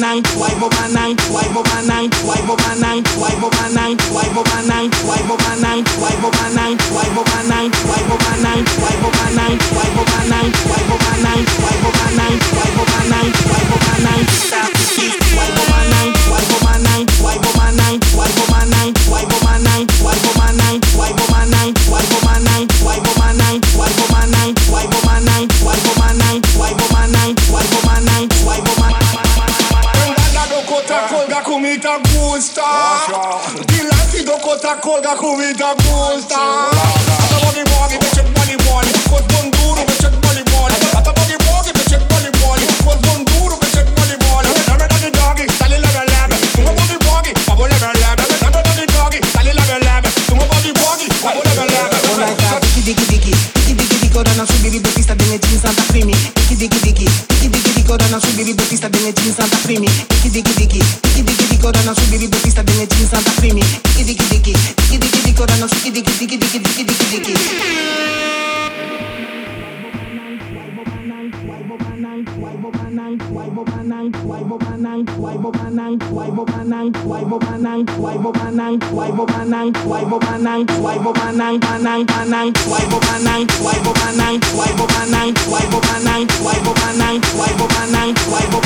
banang, why mo banang, why go banang, why go banang, why go banang, why go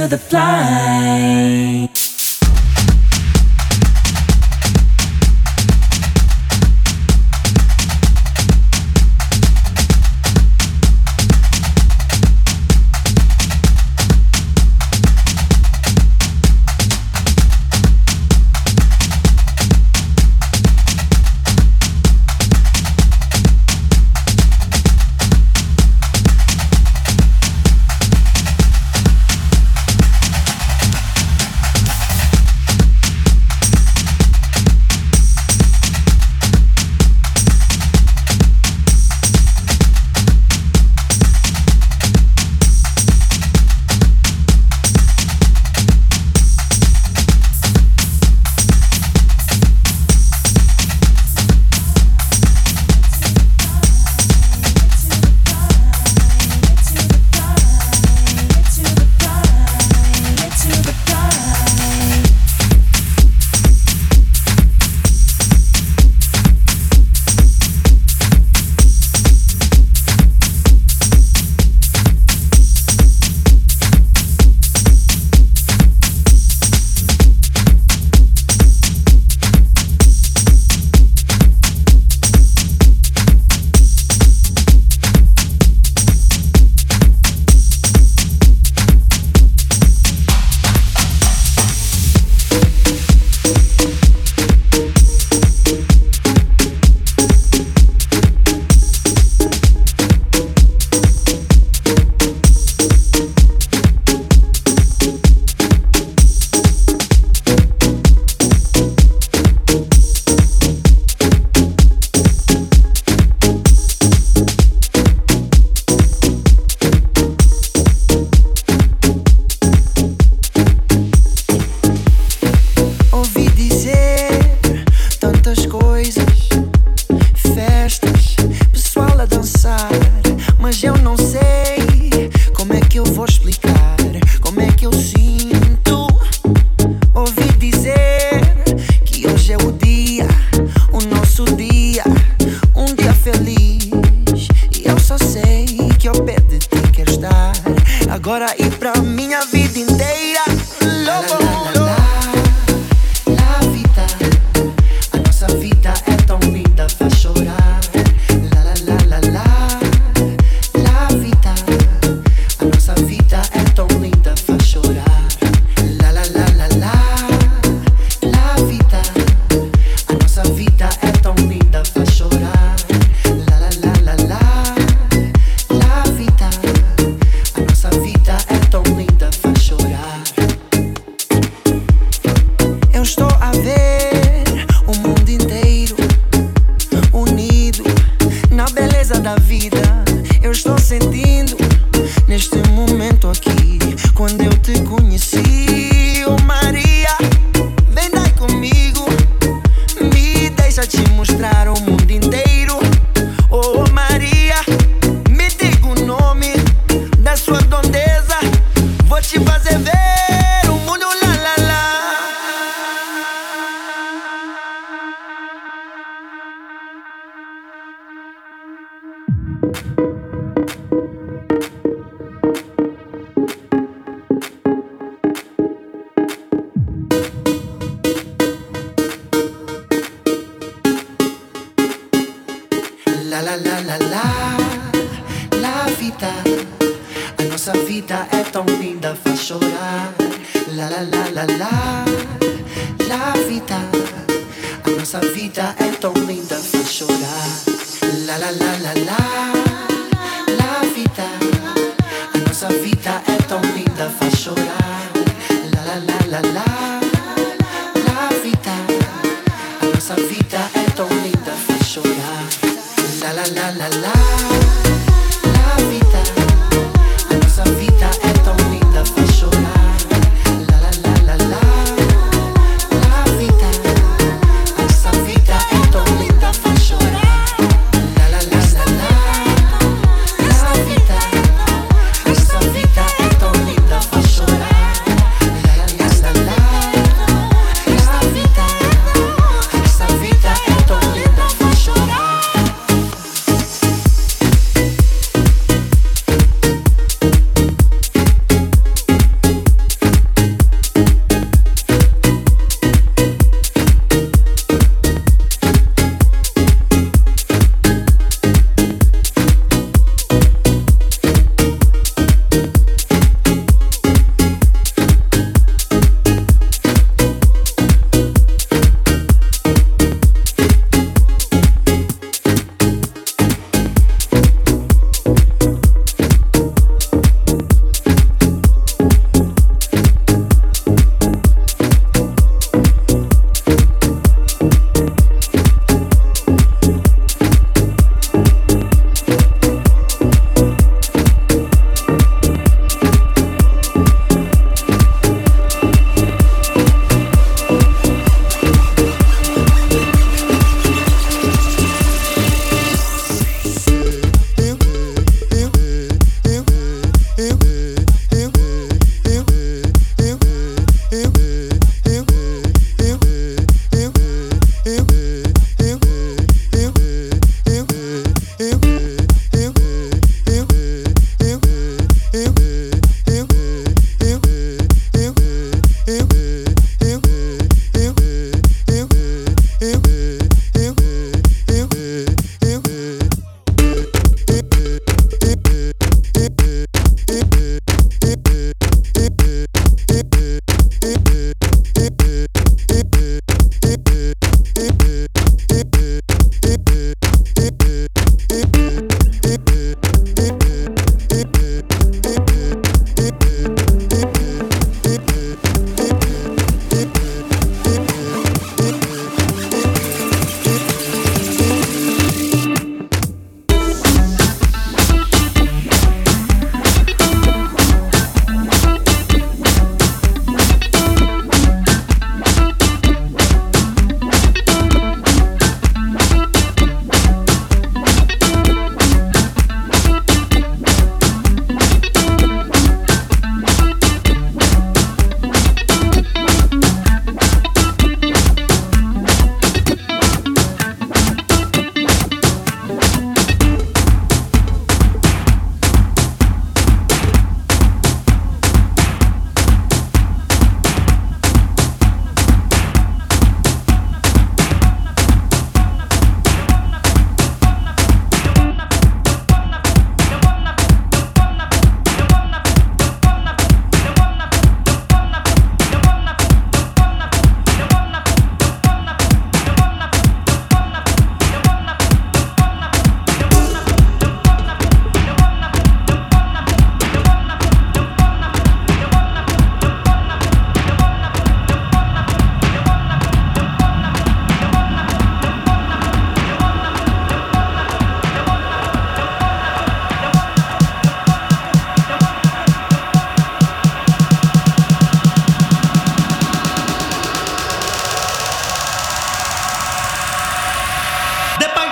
to the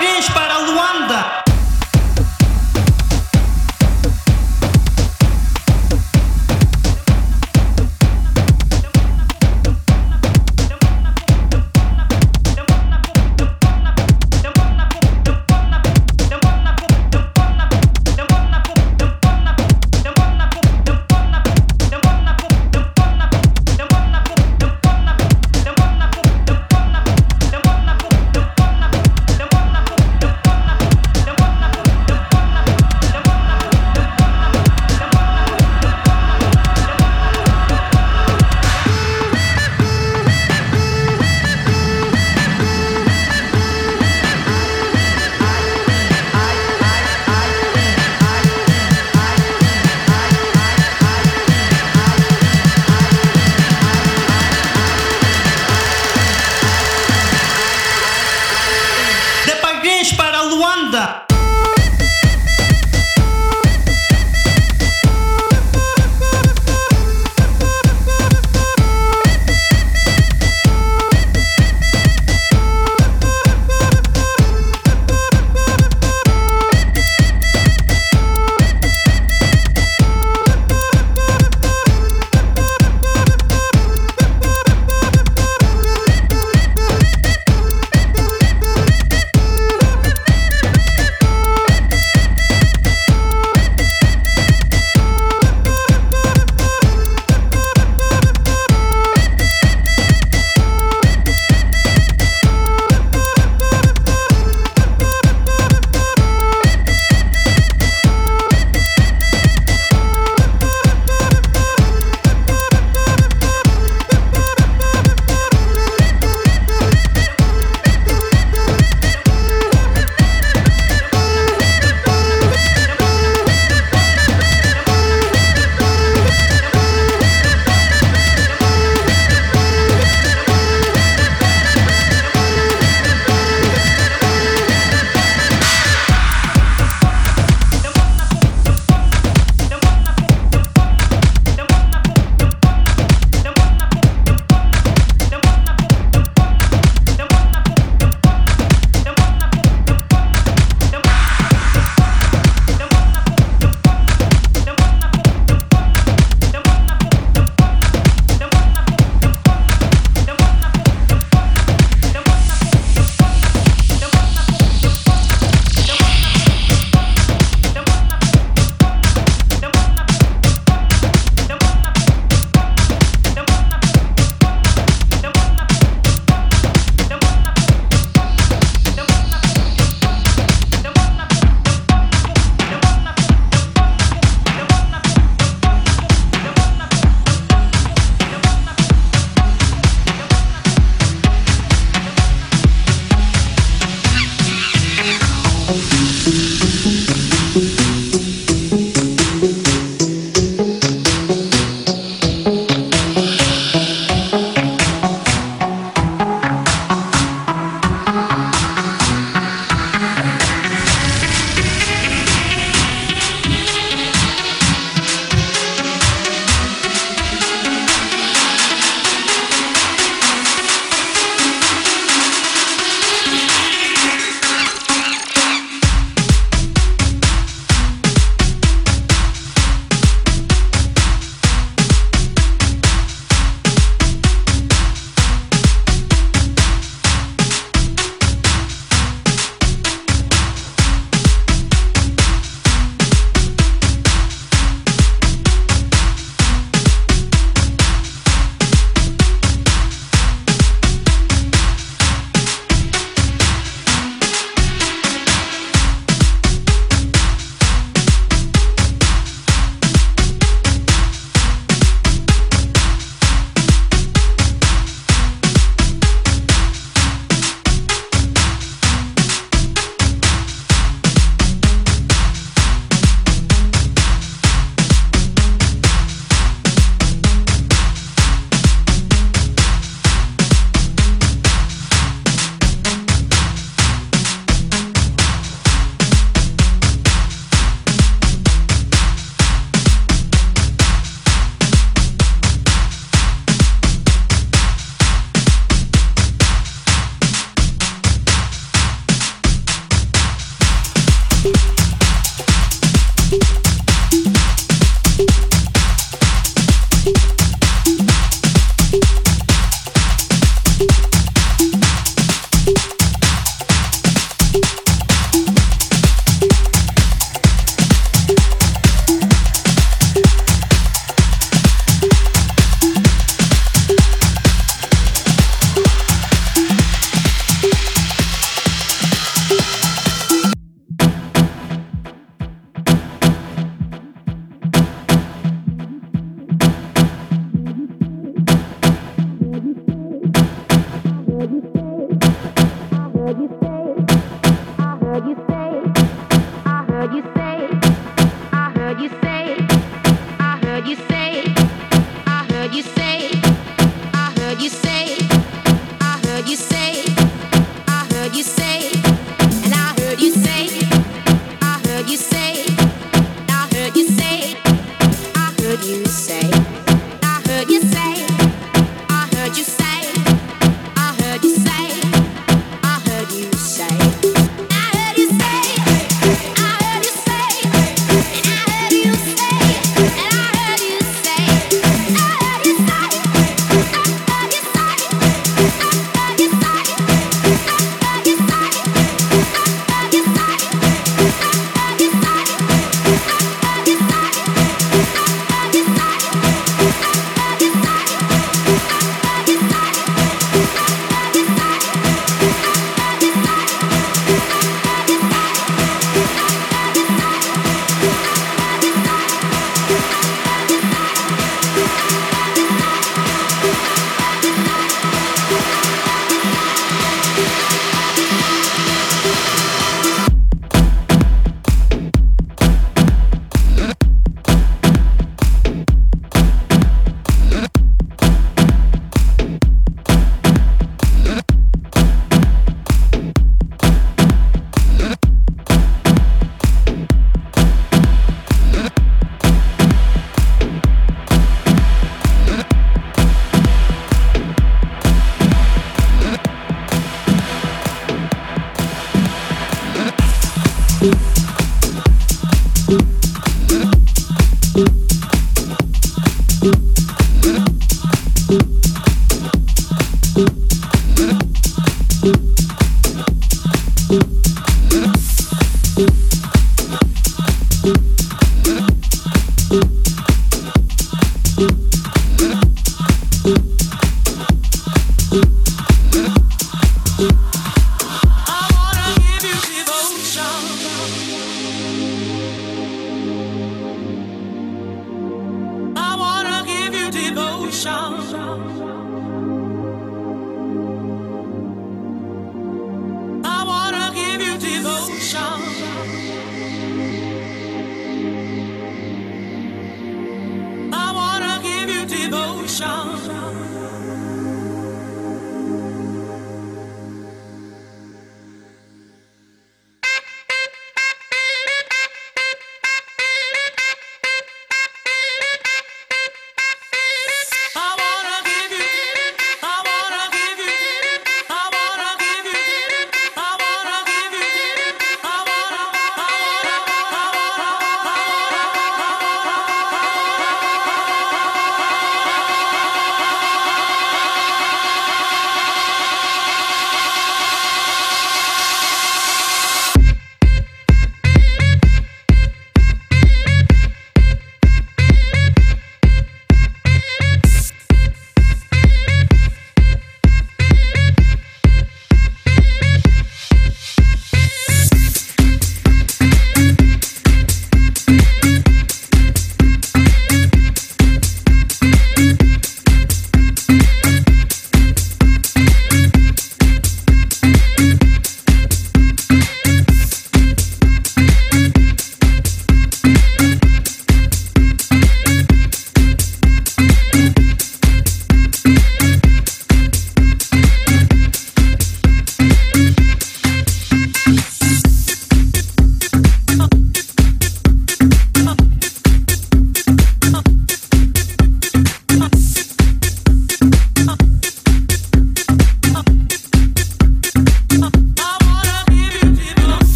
parabéns para Luanda.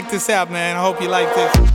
Check this out, man. I hope you like this.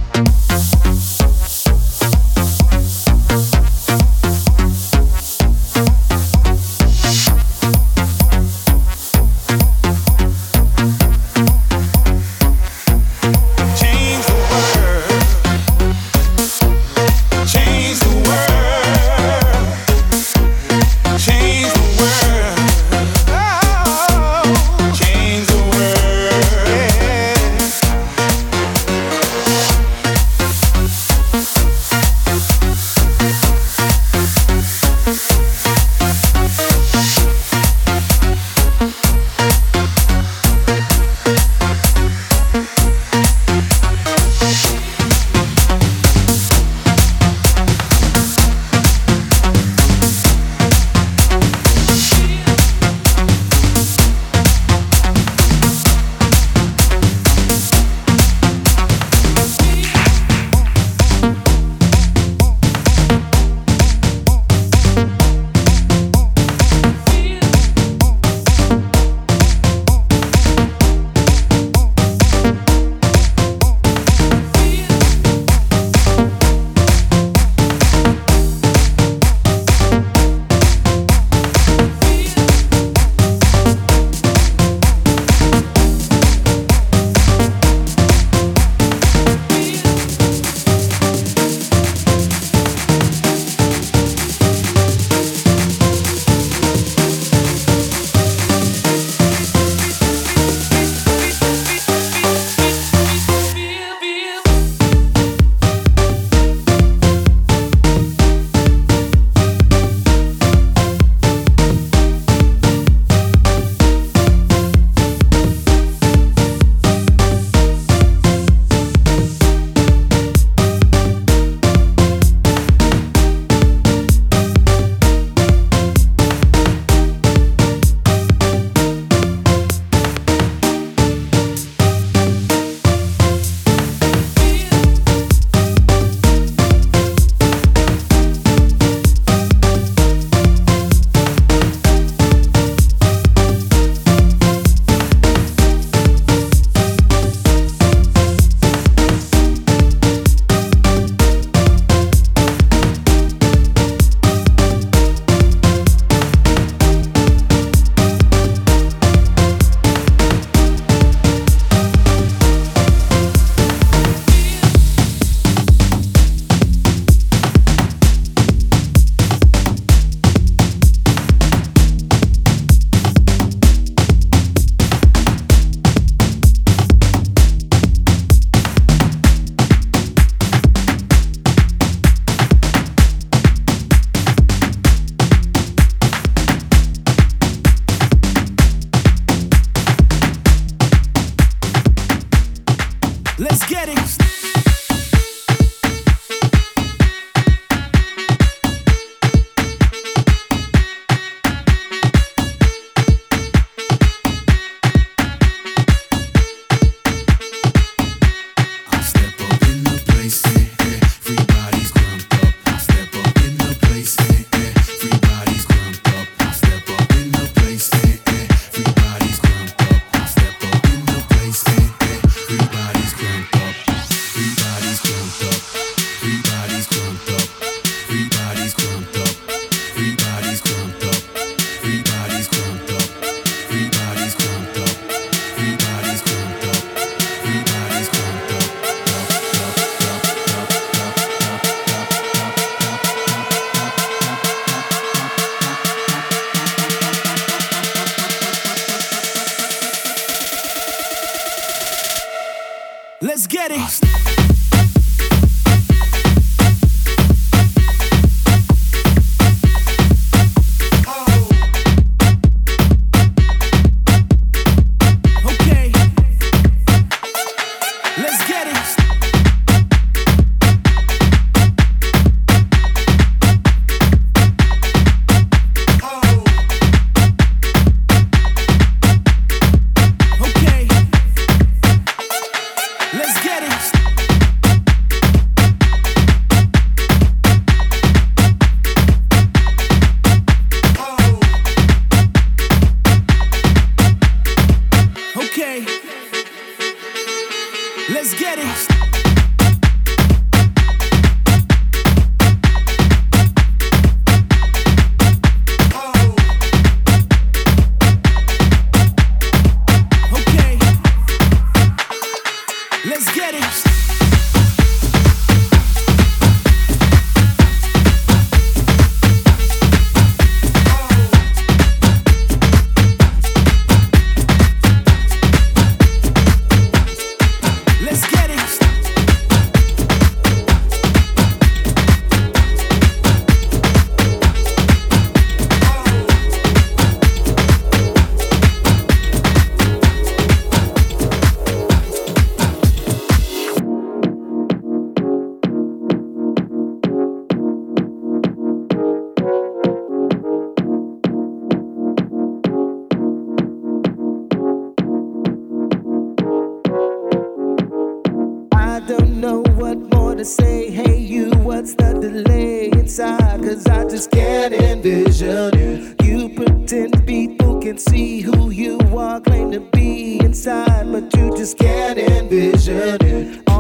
Inside, but you just can't envision it.